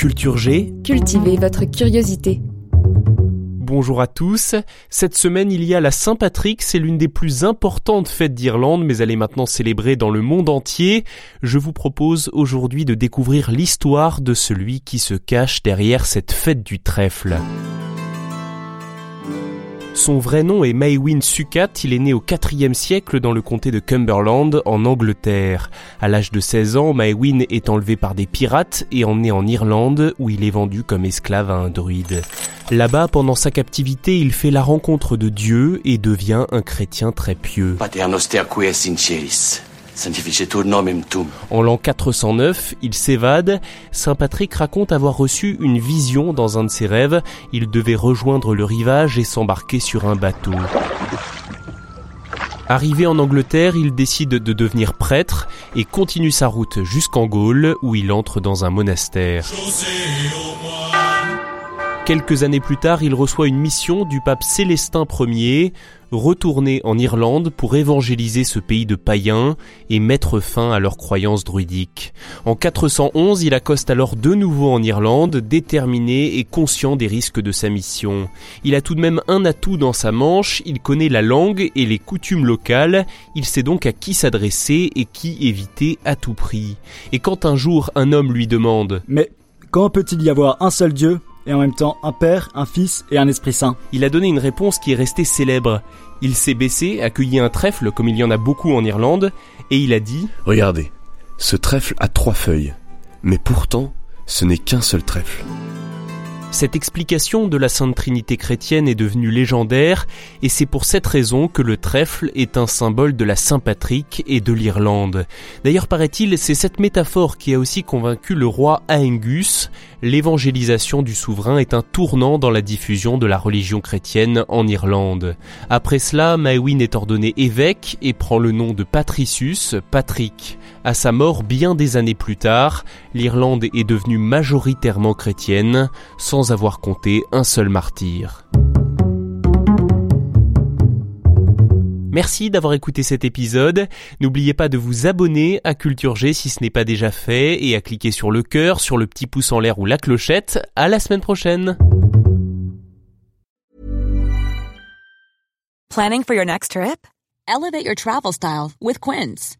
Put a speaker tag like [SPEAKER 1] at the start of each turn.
[SPEAKER 1] Culture G.
[SPEAKER 2] Cultivez votre curiosité.
[SPEAKER 1] Bonjour à tous. Cette semaine, il y a la Saint-Patrick. C'est l'une des plus importantes fêtes d'Irlande, mais elle est maintenant célébrée dans le monde entier. Je vous propose aujourd'hui de découvrir l'histoire de celui qui se cache derrière cette fête du trèfle. Son vrai nom est Maewyn Sukat, il est né au IVe siècle dans le comté de Cumberland, en Angleterre. À l'âge de 16 ans, Maewyn est enlevé par des pirates et emmené en Irlande, où il est vendu comme esclave à un druide. Là-bas, pendant sa captivité, il fait la rencontre de Dieu et devient un chrétien très pieux. En l'an 409, il s'évade. Saint Patrick raconte avoir reçu une vision dans un de ses rêves. Il devait rejoindre le rivage et s'embarquer sur un bateau. Arrivé en Angleterre, il décide de devenir prêtre et continue sa route jusqu'en Gaule où il entre dans un monastère. Quelques années plus tard, il reçoit une mission du pape Célestin Ier, retourner en Irlande pour évangéliser ce pays de païens et mettre fin à leurs croyances druidiques. En 411, il accoste alors de nouveau en Irlande, déterminé et conscient des risques de sa mission. Il a tout de même un atout dans sa manche, il connaît la langue et les coutumes locales, il sait donc à qui s'adresser et qui éviter à tout prix. Et quand un jour un homme lui demande
[SPEAKER 3] Mais quand peut-il y avoir un seul Dieu? Et en même temps un Père, un Fils et un Esprit Saint.
[SPEAKER 1] Il a donné une réponse qui est restée célèbre. Il s'est baissé, accueilli un trèfle comme il y en a beaucoup en Irlande, et il a dit
[SPEAKER 4] Regardez, ce trèfle a trois feuilles, mais pourtant ce n'est qu'un seul trèfle.
[SPEAKER 1] Cette explication de la Sainte Trinité chrétienne est devenue légendaire et c'est pour cette raison que le trèfle est un symbole de la Saint-Patrick et de l'Irlande. D'ailleurs, paraît-il, c'est cette métaphore qui a aussi convaincu le roi Aengus. L'évangélisation du souverain est un tournant dans la diffusion de la religion chrétienne en Irlande. Après cela, Maewyn est ordonné évêque et prend le nom de Patricius, Patrick. À sa mort bien des années plus tard, l'Irlande est devenue majoritairement chrétienne, sans avoir compté un seul martyr. Merci d'avoir écouté cet épisode. N'oubliez pas de vous abonner à Culture G si ce n'est pas déjà fait et à cliquer sur le cœur, sur le petit pouce en l'air ou la clochette. À la semaine prochaine.
[SPEAKER 5] Planning for your next trip? Elevate your travel style with Quince.